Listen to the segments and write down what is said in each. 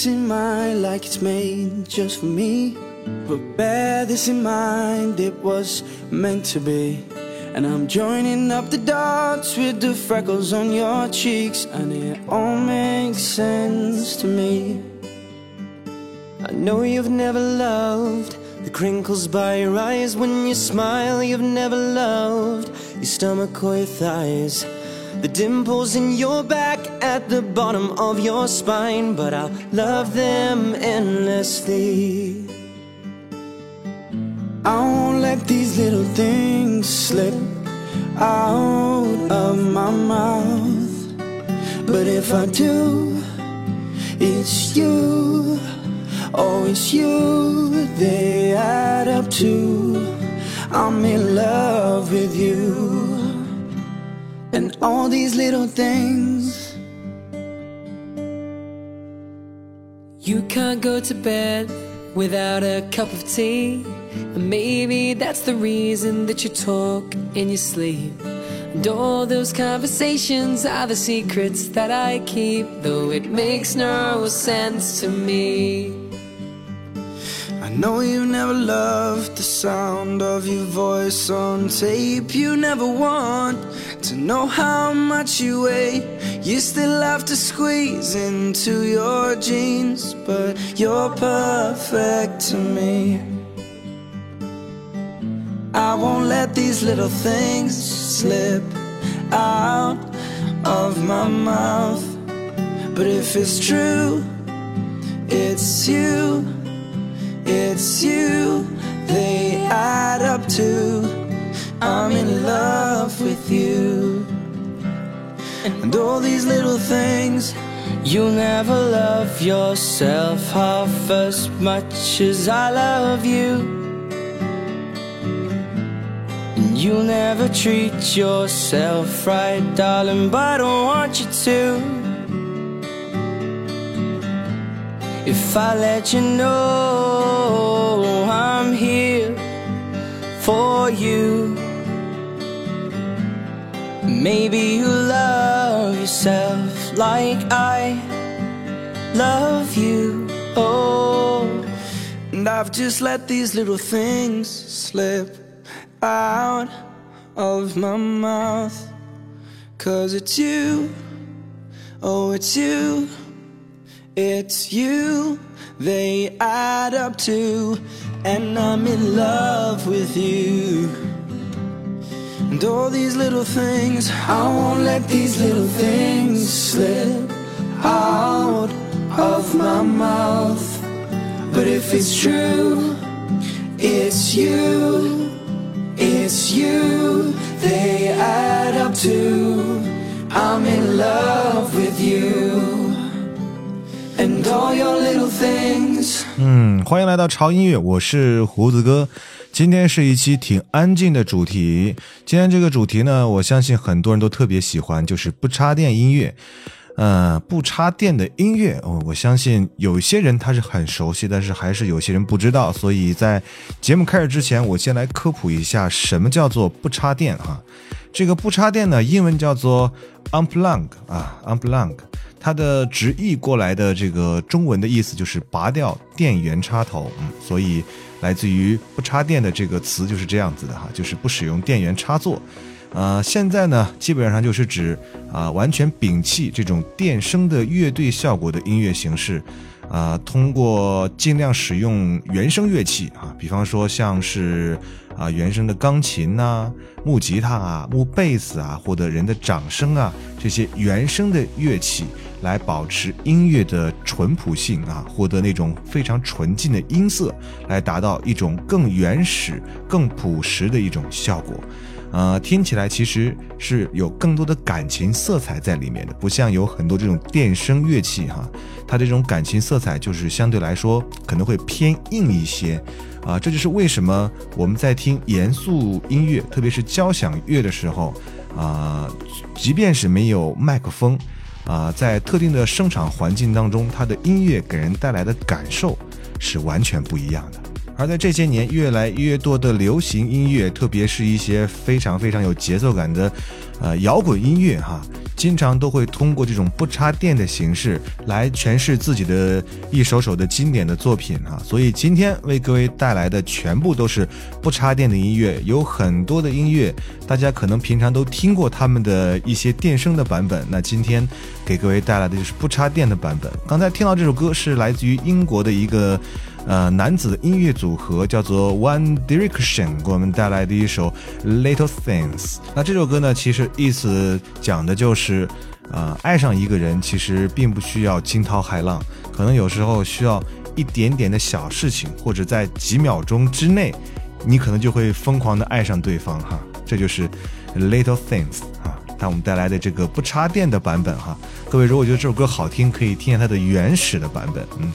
Fits in mine like it's made just for me. But bear this in mind, it was meant to be. And I'm joining up the dots with the freckles on your cheeks, and it all makes sense to me. I know you've never loved the crinkles by your eyes when you smile. You've never loved your stomach or your thighs. The dimples in your back at the bottom of your spine, but I'll love them endlessly. I won't let these little things slip out of my mouth. But if I do, it's you. Oh, it's you. They add up to. I'm in love with you. And all these little things. You can't go to bed without a cup of tea. And maybe that's the reason that you talk in your sleep. And all those conversations are the secrets that I keep, though it makes no sense to me. Know you never loved the sound of your voice on tape. You never want to know how much you weigh. You still have to squeeze into your jeans, but you're perfect to me. I won't let these little things slip out of my mouth. But if it's true, it's you, it's you, they add up to. I'm in love with you. And all these little things. You'll never love yourself half as much as I love you. And you'll never treat yourself right, darling, but I don't want you to. If I let you know for you, maybe you love yourself like I love you. Oh, and I've just let these little things slip out of my mouth. Cause it's you, oh, it's you, it's you, they add up to, and I'm in love with you. And all these little things, I won't let these little things slip out of my mouth. But if it's true, it's you, it's you, they add up to. I'm in love with you. 嗯，欢迎来到潮音乐，我是胡子哥。今天是一期挺安静的主题。今天这个主题呢，我相信很多人都特别喜欢，就是不插电音乐。呃，不插电的音乐，哦，我相信有些人他是很熟悉，但是还是有些人不知道。所以在节目开始之前，我先来科普一下什么叫做不插电哈。这个不插电呢，英文叫做 unplug 啊，unplug。它的直译过来的这个中文的意思就是拔掉电源插头，嗯，所以来自于不插电的这个词就是这样子的哈，就是不使用电源插座。呃，现在呢，基本上就是指啊、完全摒弃这种电声的乐队效果的音乐形式，啊、通过尽量使用原声乐器啊，比方说像是啊、原声的钢琴呐、木吉他啊、木贝斯啊，或者人的掌声啊，这些原声的乐器来保持音乐的淳朴性啊，获得那种非常纯净的音色，来达到一种更原始、更朴实的一种效果。呃，听起来其实是有更多的感情色彩在里面的，不像有很多这种电声乐器哈，它这种感情色彩就是相对来说可能会偏硬一些。啊，这就是为什么我们在听严肃音乐，特别是交响乐的时候，啊，即便是没有麦克风，啊，在特定的声场环境当中，它的音乐给人带来的感受是完全不一样的。而在这些年，越来越多的流行音乐，特别是一些非常非常有节奏感的，呃，摇滚音乐，哈。经常都会通过这种不插电的形式来诠释自己的一首首的经典的作品哈，所以今天为各位带来的全部都是不插电的音乐，有很多的音乐，大家可能平常都听过他们的一些电声的版本，那今天给各位带来的就是不插电的版本。刚才听到这首歌是来自于英国的一个。呃，男子音乐组合叫做 One Direction，给我们带来的一首 Little Things。那这首歌呢，其实意思讲的就是，呃，爱上一个人其实并不需要惊涛骇浪，可能有时候需要一点点的小事情，或者在几秒钟之内，你可能就会疯狂的爱上对方哈。这就是 Little Things 啊，那我们带来的这个不插电的版本哈。各位如果觉得这首歌好听，可以听下它的原始的版本，嗯。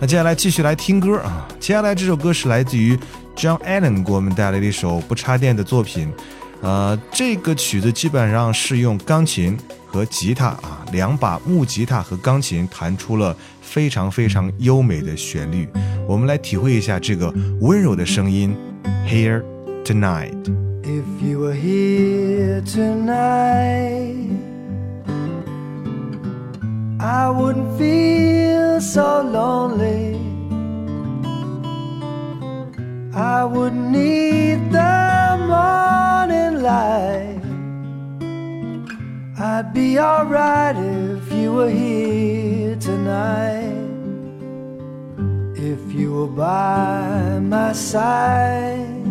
那接下来继续来听歌啊！接下来这首歌是来自于 John Allen 给我们带来的一首不插电的作品。呃，这个曲子基本上是用钢琴和吉他啊，两把木吉他和钢琴弹出了非常非常优美的旋律。我们来体会一下这个温柔的声音。Here tonight。If you were here tonight. I wouldn't feel so lonely. I wouldn't need the morning light. I'd be alright if you were here tonight. If you were by my side,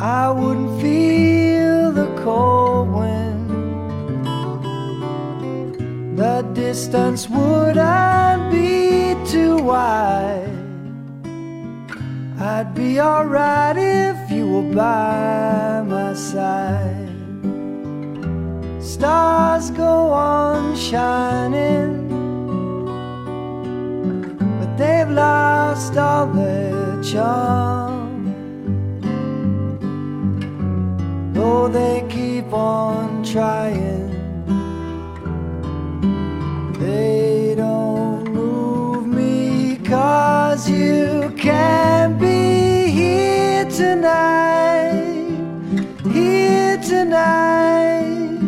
I wouldn't feel the cold distance wouldn't be too wide. I'd be alright if you were by my side. Stars go on shining, but they've lost all their charm. Though they keep on trying tonight, here tonight.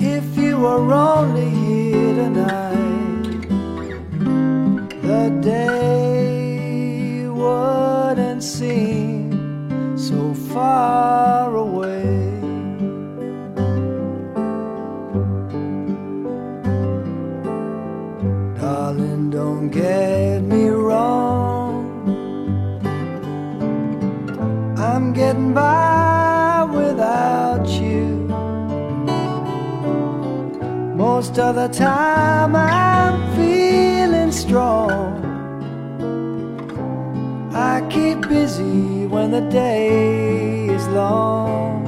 If you were only here tonight, the day wouldn't seem so far away. Darling, don't get getting by without you. Most of the time I'm feeling strong. I keep busy when the day is long.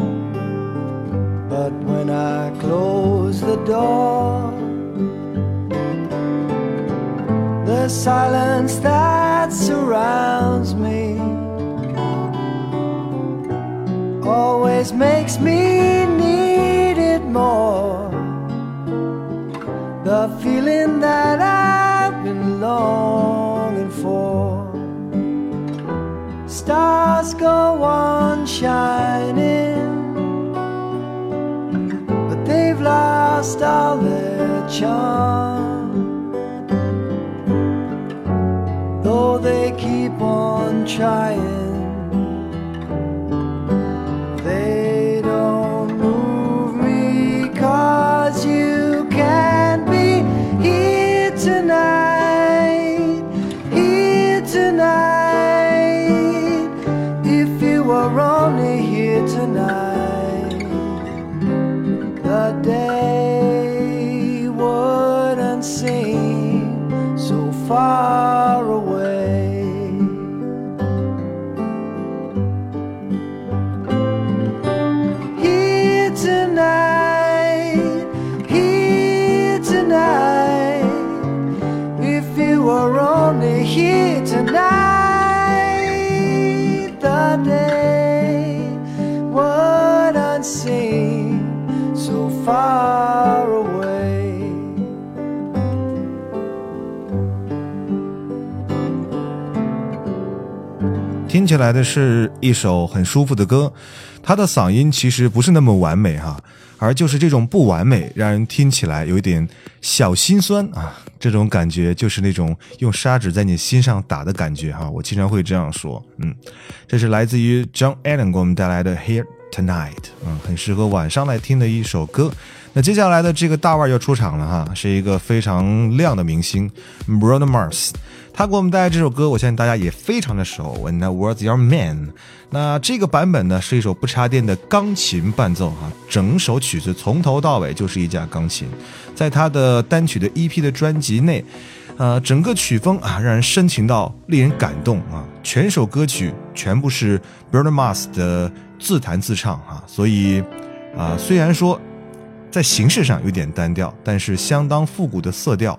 But when I close the door, the silence that surrounds me always makes me need it more. The feeling that I've been longing for. Stars go on shining, but they've lost all their charm. though they keep on trying. You were 听起来的是一首很舒服的歌，他的嗓音其实不是那么完美哈，而就是这种不完美，让人听起来有一点小心酸啊，这种感觉就是那种用砂纸在你心上打的感觉哈，我经常会这样说，嗯，这是来自于 John Allen 给我们带来的 Here Tonight，嗯，很适合晚上来听的一首歌。那接下来的这个大腕要出场了哈，是一个非常亮的明星 Bruno Mars。他给我们带来这首歌，我相信大家也非常的熟。When I Was Your Man，那这个版本呢是一首不插电的钢琴伴奏哈，整首曲子从头到尾就是一架钢琴。在他的单曲的 EP 的专辑内，呃，整个曲风啊让人深情到令人感动啊。全首歌曲全部是 Bruno Mars 的自弹自唱哈，所以啊，虽然说在形式上有点单调，但是相当复古的色调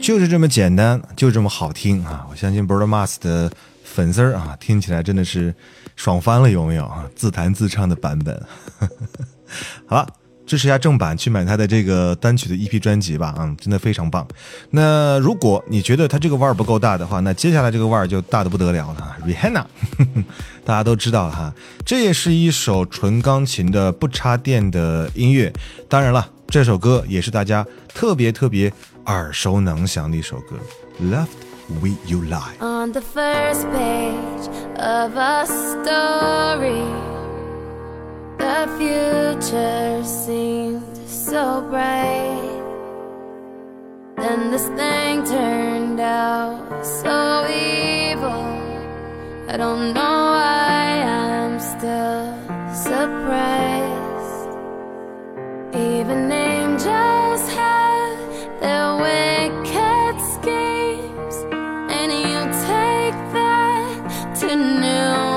就是这么简单，就这么好听啊！我相信 Bruno Mars 的粉丝儿啊，听起来真的是爽翻了，有没有啊？自弹自唱的版本。好了，支持一下正版，去买他的这个单曲的 EP 专辑吧，嗯，真的非常棒。那如果你觉得他这个腕儿不够大的话，那接下来这个腕儿就大的不得了了，Rihanna，大家都知道了哈，这也是一首纯钢琴的不插电的音乐。当然了，这首歌也是大家特别特别耳熟能详的一首歌，Love。We You Lie. On the first page of a story, the future seemed so bright. Then this thing turned out so evil. I don't know why I'm still surprised. Even angels have their wicked schemes, and you take that to new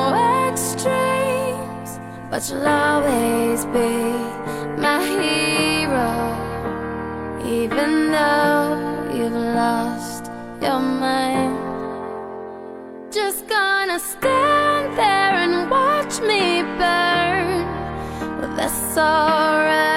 extremes. But you'll always be my hero, even though you've lost your mind. Just gonna stand there and watch me burn. Well, that's alright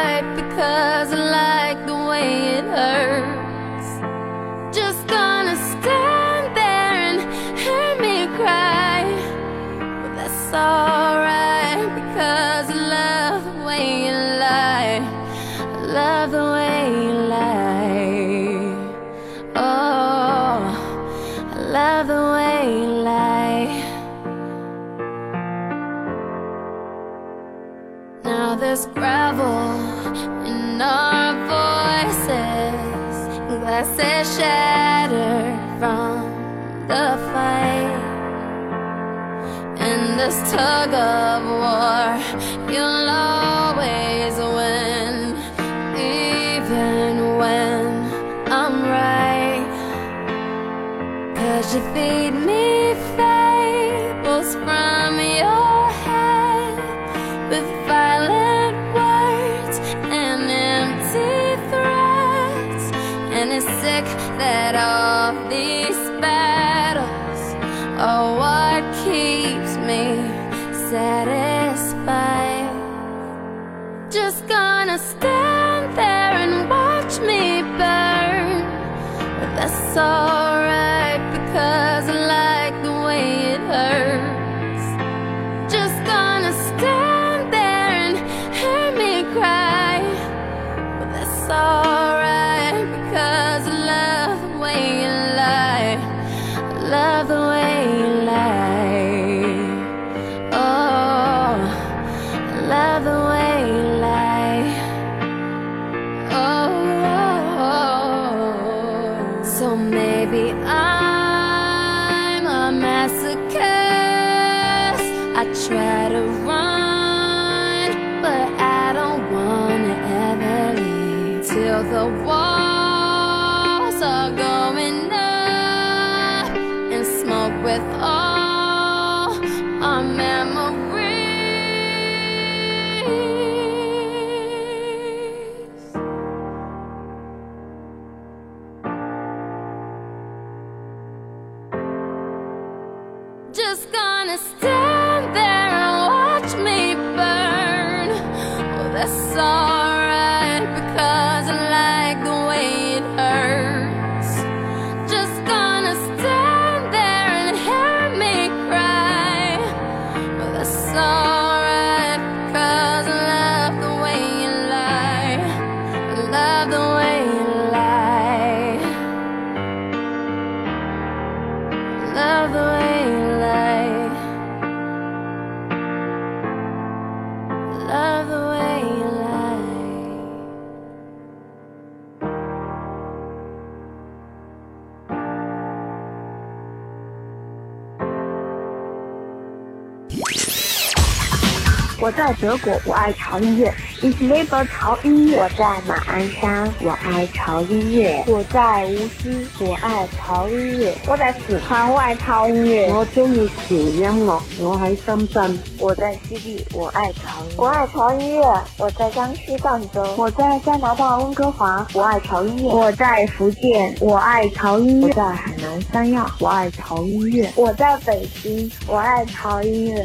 glasses shattered from the fight. In this tug of war, you'll always win, even when I'm right. Cause you feed me that all these battles are what keeps me satisfied. Just gonna stand there and watch me burn. That's alright Just gonna stand 在德国，我爱潮音乐。Ich liebe 潮音乐。我在马鞍山，我爱潮音乐。我在无锡，我爱潮音乐。我在四川，我爱潮音乐。我中意潮音樂，我喺深圳。我在西地，我爱潮。我愛潮音樂。我在江西赣州。我在加拿大温哥华，我爱潮音乐。我在福建，我爱潮音乐。我在海南三亚，我爱潮音乐。我在北京，我爱潮音樂。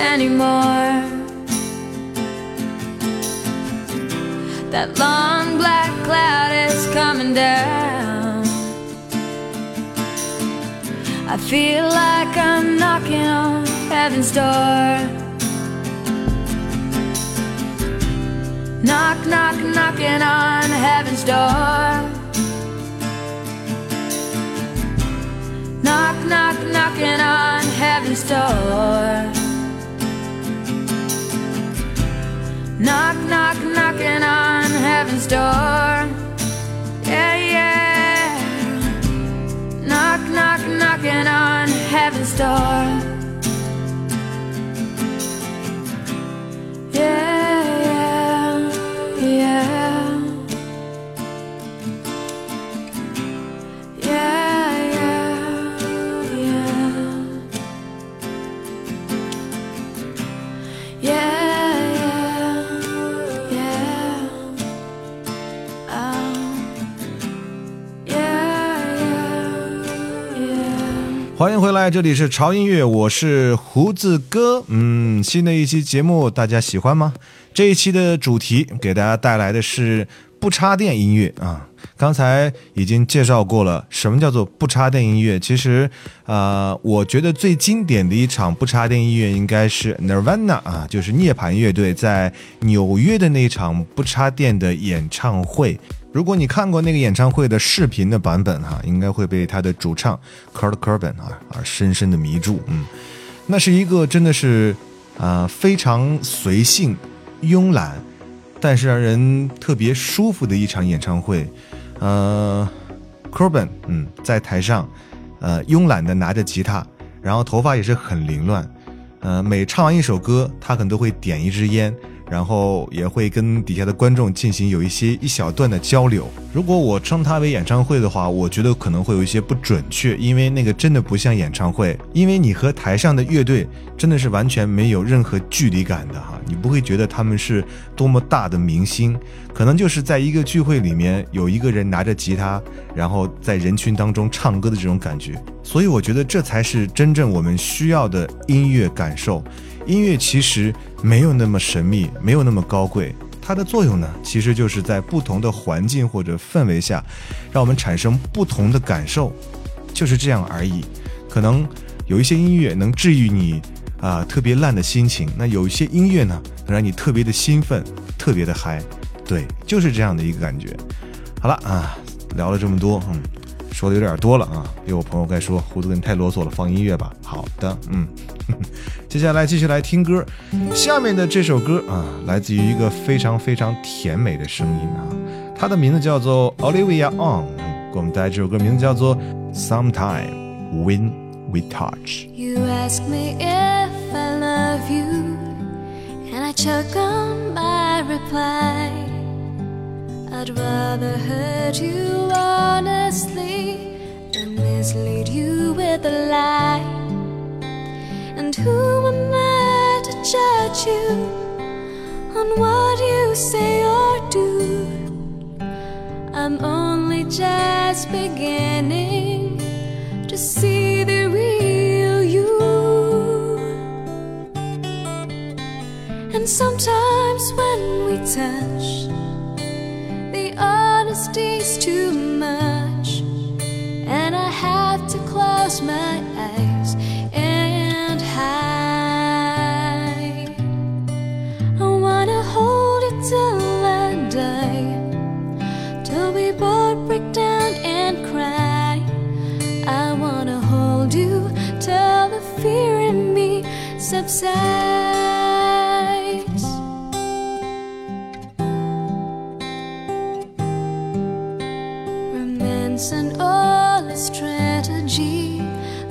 anymore. That long black cloud is coming down. I feel like I'm knocking on heaven's door. Knock, knock, knocking on heaven's door. Knock, knock, knocking on heaven's door. Knock, knock, knocking on heaven's door. Yeah, yeah. Knock, knock, knocking on heaven's door. 这里是潮音乐，我是胡子哥。嗯，新的一期节目大家喜欢吗？这一期的主题给大家带来的是不插电音乐啊。刚才已经介绍过了，什么叫做不插电音乐？其实，呃，我觉得最经典的一场不插电音乐应该是 Nirvana 啊，就是涅槃乐队在纽约的那场不插电的演唱会。如果你看过那个演唱会的视频的版本哈、应该会被他的主唱 Kurt Cobain 啊而深深的迷住。嗯，那是一个真的是啊、呃非常随性、慵懒，但是让人特别舒服的一场演唱会。呃，Cobain 嗯在台上呃慵懒的拿着吉他，然后头发也是很凌乱。呃，每唱完一首歌，他可能都会点一支烟，然后也会跟底下的观众进行有一些一小段的交流。如果我称它为演唱会的话，我觉得可能会有一些不准确，因为那个真的不像演唱会，因为你和台上的乐队真的是完全没有任何距离感的哈，你不会觉得他们是多么大的明星，可能就是在一个聚会里面有一个人拿着吉他，然后在人群当中唱歌的这种感觉。所以我觉得这才是真正我们需要的音乐感受。音乐其实没有那么神秘，没有那么高贵，它的作用呢，其实就是在不同的环境或者氛围下，让我们产生不同的感受，就是这样而已。可能有一些音乐能治愈你啊、特别烂的心情，那有一些音乐呢，能让你特别的兴奋，特别的嗨。对，就是这样的一个感觉。好了啊，聊了这么多，嗯，说的有点多了啊，有我朋友该说胡子哥你太啰嗦了，放音乐吧。好的，嗯，接下来继续来听歌。下面的这首歌啊，来自于一个非常非常甜美的声音啊，它的名字叫做 Olivia On，给我们带来这首歌名字叫做 Sometime When We Touch。You ask me if I love you, and I choke on my reply. I'd rather hurt you honestly than mislead you with a lie. And who am I to judge you on what you say or do? I'm only just beginning to see the real you. And sometimes when we touch, days too much, and I have to close my eyes and hide. I wanna hold it till I die, till we both break down and cry. I wanna hold you till the fear in me subsides.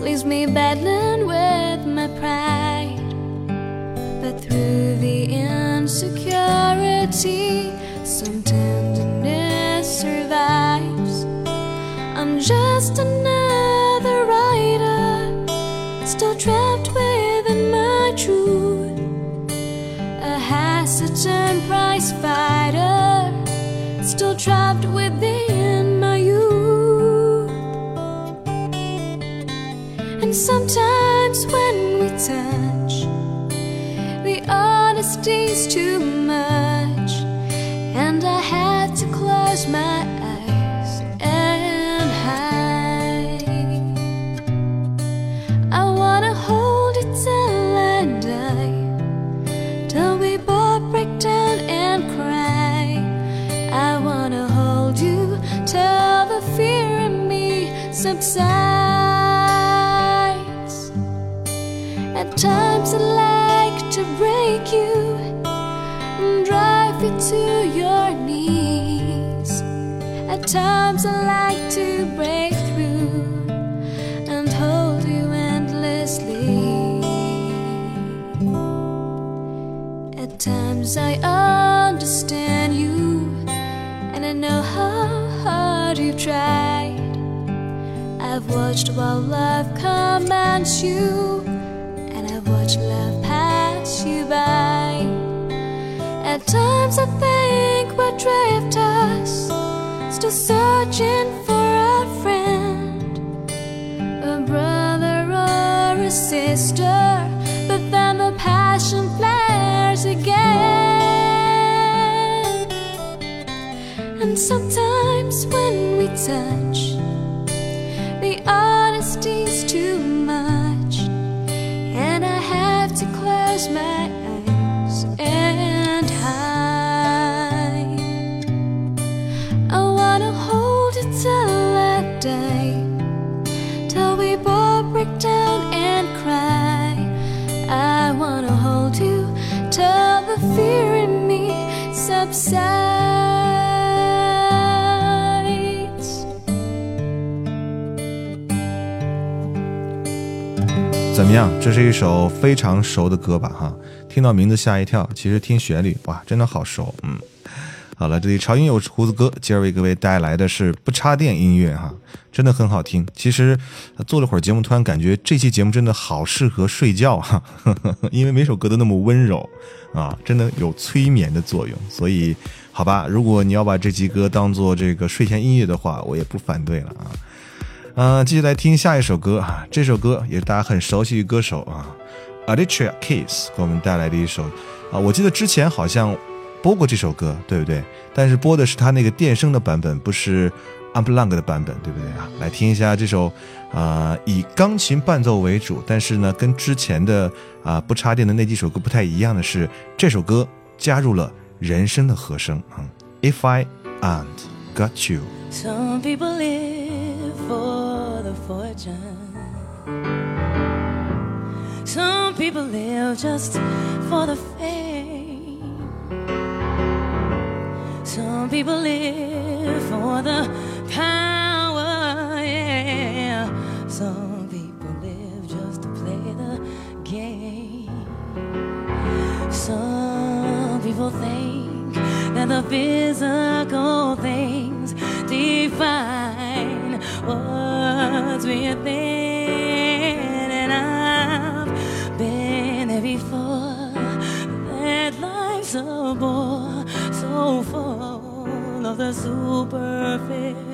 Leaves me battling with my pride. But through the insecurity, some tenderness survives. I'm just another writer, still trapped within my truth. A hesitant prize fighter, sometimes when we touch, the honesty's too much, and I had to close my eyes and hide. I wanna hold it till I die, till we both break down and cry. I wanna hold you till the fear in me subsides. To your knees. At times I like to break through and hold you endlessly. At times I understand you, and I know how hard you've tried. I've watched while love commands you, and I've watched love pass you by. At times I think we're still searching for a friend, a brother or a sister. But then the passion flares again. And sometimes when we touch, 怎么样？这是一首非常熟的歌吧？哈，听到名字吓一跳，其实听旋律，哇，真的好熟。嗯，好了，这里潮音有胡子哥，今儿为各位带来的是不插电音乐哈，真的很好听。其实做了会儿节目，突然感觉这期节目真的好适合睡觉哈，因为每首歌都那么温柔啊，真的有催眠的作用。所以，好吧，如果你要把这期歌当做这个睡前音乐的话，我也不反对了啊。嗯、继续来听下一首歌啊，这首歌也是大家很熟悉的歌手啊，Alicia Keys 给我们带来的一首啊，我记得之前好像播过这首歌，对不对？但是播的是他那个电声的版本，不是 Unplugged 的版本，对不对啊？来听一下这首啊、以钢琴伴奏为主，但是呢，跟之前的啊、不插电的那几首歌不太一样的是，这首歌加入了人声的和声啊、If I and Got You。Some people live for the fortune. Some people live just for the fame. Some people live for the within, and I've been there before. That life's a bore so full of the superficial.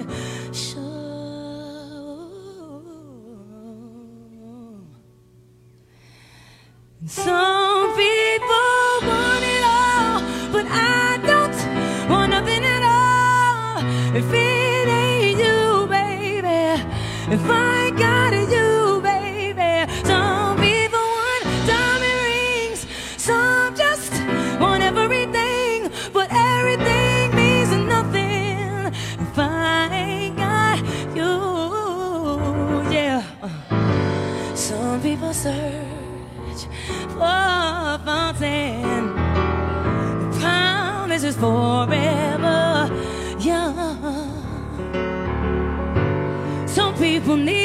bonito.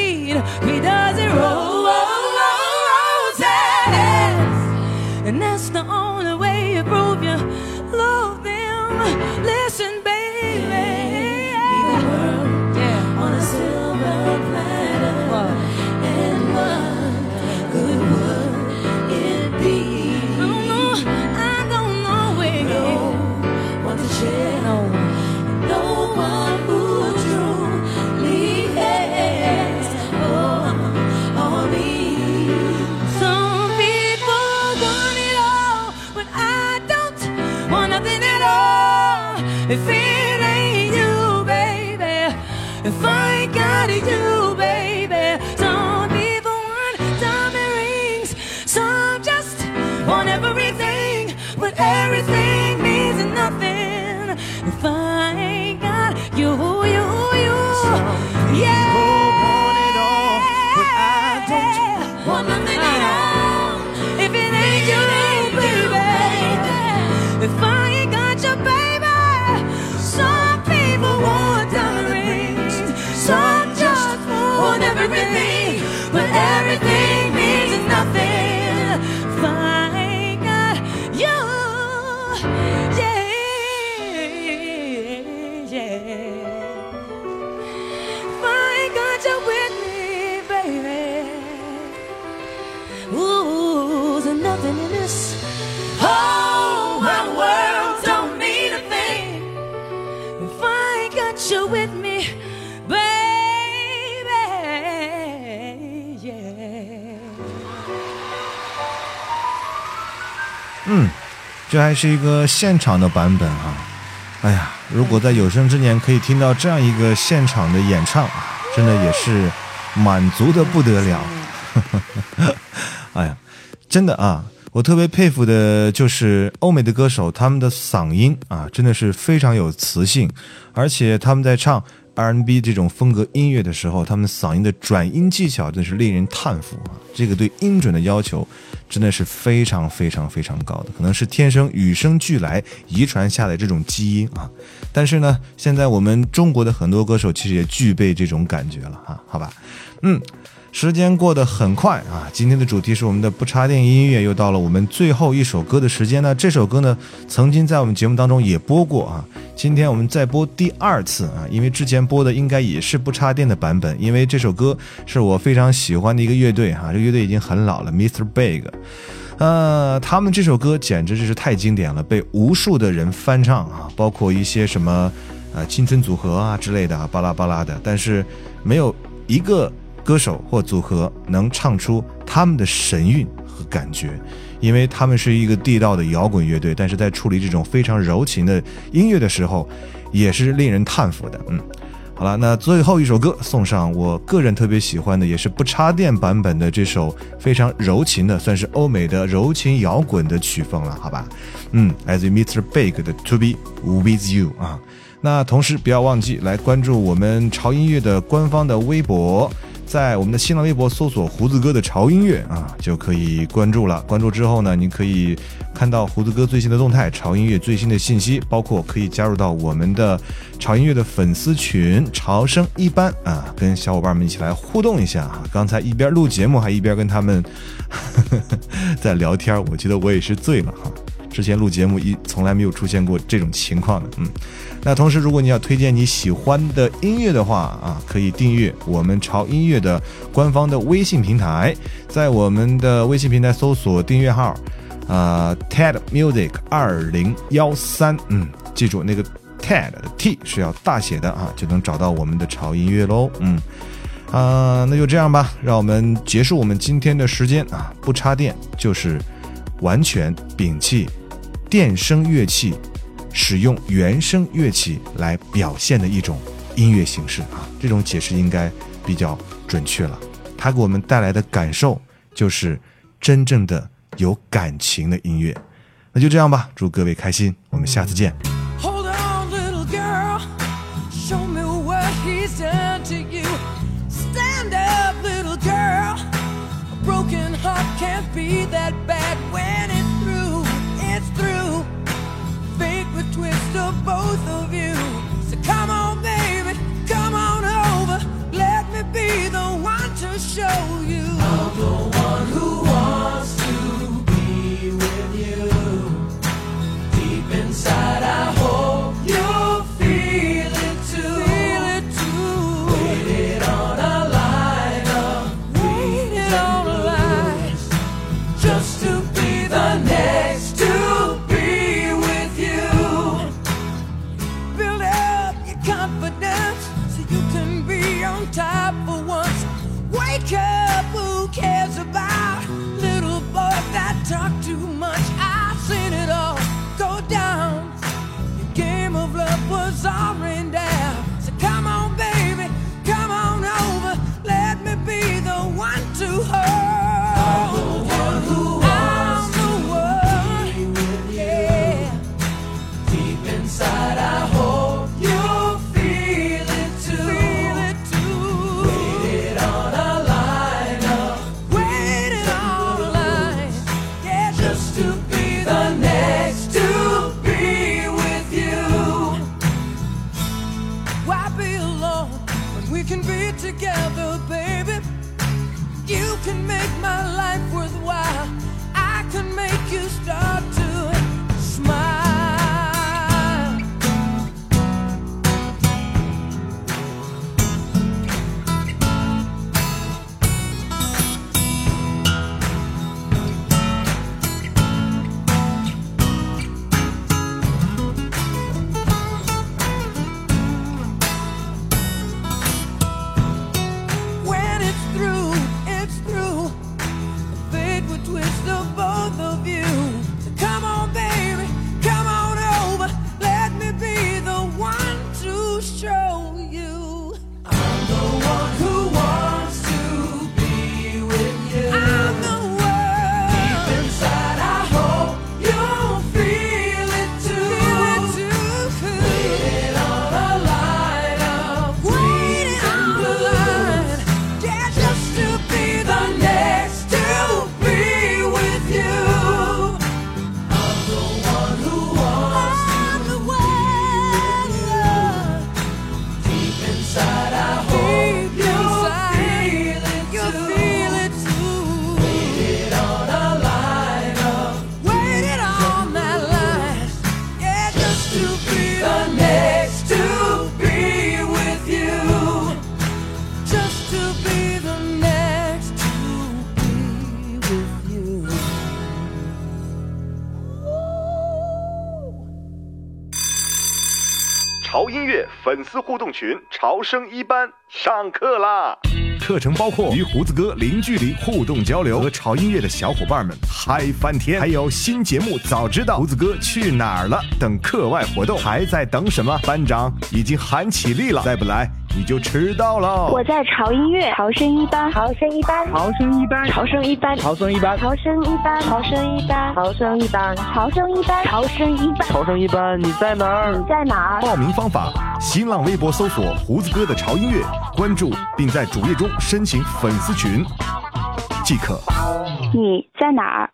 这还是一个现场的版本啊！哎呀，如果在有生之年可以听到这样一个现场的演唱，真的也是满足的不得了。哎呀，真的啊，我特别佩服的就是欧美的歌手，他们的嗓音啊，真的是非常有磁性，而且他们在唱 R&B 这种风格音乐的时候，他们嗓音的转音技巧真是令人叹服啊！这个对音准的要求真的是非常非常非常高的，可能是天生与生俱来遗传下来这种基因啊。但是呢，现在我们中国的很多歌手其实也具备这种感觉了哈，好吧？嗯。时间过得很快啊！今天的主题是我们的不插电音乐，又到了我们最后一首歌的时间呢。这首歌呢，曾经在我们节目当中也播过啊。今天我们再播第二次啊，因为之前播的应该也是不插电的版本，因为这首歌是我非常喜欢的一个乐队哈，这个乐队已经很老了，Mr. Big。呃，他们这首歌简直就是太经典了，被无数的人翻唱啊，包括一些什么呃青春组合啊之类的啊，巴拉巴拉的，但是没有一个歌手或组合能唱出他们的神韵和感觉，因为他们是一个地道的摇滚乐队，但是在处理这种非常柔情的音乐的时候，也是令人叹服的。嗯，好了，那最后一首歌送上我个人特别喜欢的，也是不插电版本的这首非常柔情的，算是欧美的柔情摇滚的曲风了，好吧？嗯，来自 Mr. Big 的 To Be With You 啊。那同时不要忘记来关注我们潮音乐的官方的微博。在我们的新浪微博搜索“胡子哥的潮音乐”啊，就可以关注了。关注之后呢，你可以看到胡子哥最新的动态、潮音乐最新的信息，包括可以加入到我们的潮音乐的粉丝群“潮声一班”啊，跟小伙伴们一起来互动一下啊。刚才一边录节目还一边跟他们 在聊天，我觉得我也是醉了哈。之前录节目一从来没有出现过这种情况的，嗯。那同时，如果你要推荐你喜欢的音乐的话啊，可以订阅我们潮音乐的官方的微信平台，在我们的微信平台搜索订阅号，啊，TED Music 二零幺三，嗯，记住那个 TED 的 T 是要大写的啊，就能找到我们的潮音乐喽，嗯，啊，那就这样吧，让我们结束我们今天的时间啊，不插电就是完全摒弃电声乐器。使用原声乐器来表现的一种音乐形式啊，这种解释应该比较准确了。它给我们带来的感受就是真正的有感情的音乐。那就这样吧，祝各位开心，我们下次见。Be that of both of you. 群潮声一班上课啦！课程包括与胡子哥零距离互动交流，和潮音乐的小伙伴们嗨翻天，还有新节目早知道胡子哥去哪儿了等课外活动，还在等什么？班长已经喊起立了，再不来你就迟到了。我在潮音乐潮声一班，潮声一班，潮声一班，潮声一班，潮声一班，潮声一班，潮声一班，潮声一班，潮声一班，潮声一班，潮声一班，你在哪儿？你在哪儿？报名方法：新浪微博搜索“胡子哥的潮音乐”，关注并在主页中申请粉丝群。即可。你在哪儿？